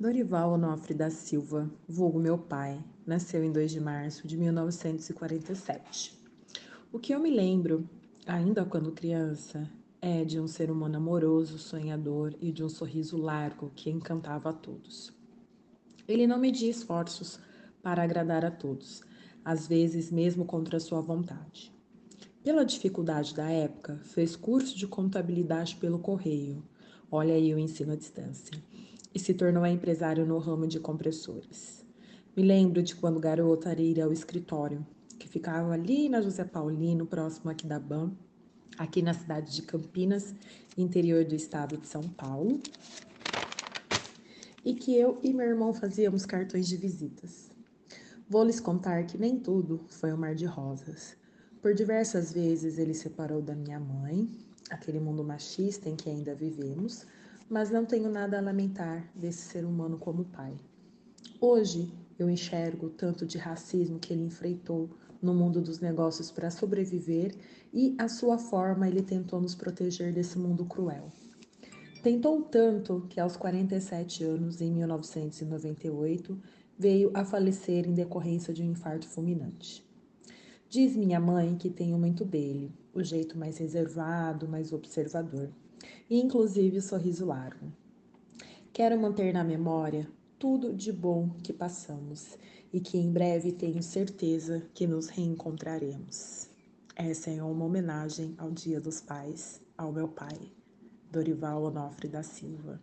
Dorival Onofre da Silva, vulgo meu pai, nasceu em 2 de março de 1947. O que eu me lembro, ainda quando criança, é de um ser humano amoroso, sonhador e de um sorriso largo que encantava a todos. Ele não media esforços para agradar a todos, às vezes mesmo contra sua vontade. Pela dificuldade da época, fez curso de contabilidade pelo correio. Olha aí o ensino à distância e se tornou empresário no ramo de compressores. Me lembro de quando garota ir ao escritório, que ficava ali na José Paulino, próximo aqui da BAM, aqui na cidade de Campinas, interior do estado de São Paulo, e que eu e meu irmão fazíamos cartões de visitas. Vou lhes contar que nem tudo foi um mar de rosas. Por diversas vezes ele separou da minha mãe, aquele mundo machista em que ainda vivemos, mas não tenho nada a lamentar desse ser humano como pai. Hoje eu enxergo o tanto de racismo que ele enfrentou no mundo dos negócios para sobreviver e a sua forma ele tentou nos proteger desse mundo cruel. Tentou tanto que aos 47 anos, em 1998, veio a falecer em decorrência de um infarto fulminante. Diz minha mãe que tenho muito dele, o jeito mais reservado, mais observador inclusive o sorriso largo. Quero manter na memória tudo de bom que passamos e que em breve tenho certeza que nos reencontraremos. Essa é uma homenagem ao Dia dos Pais, ao meu pai, Dorival Onofre da Silva.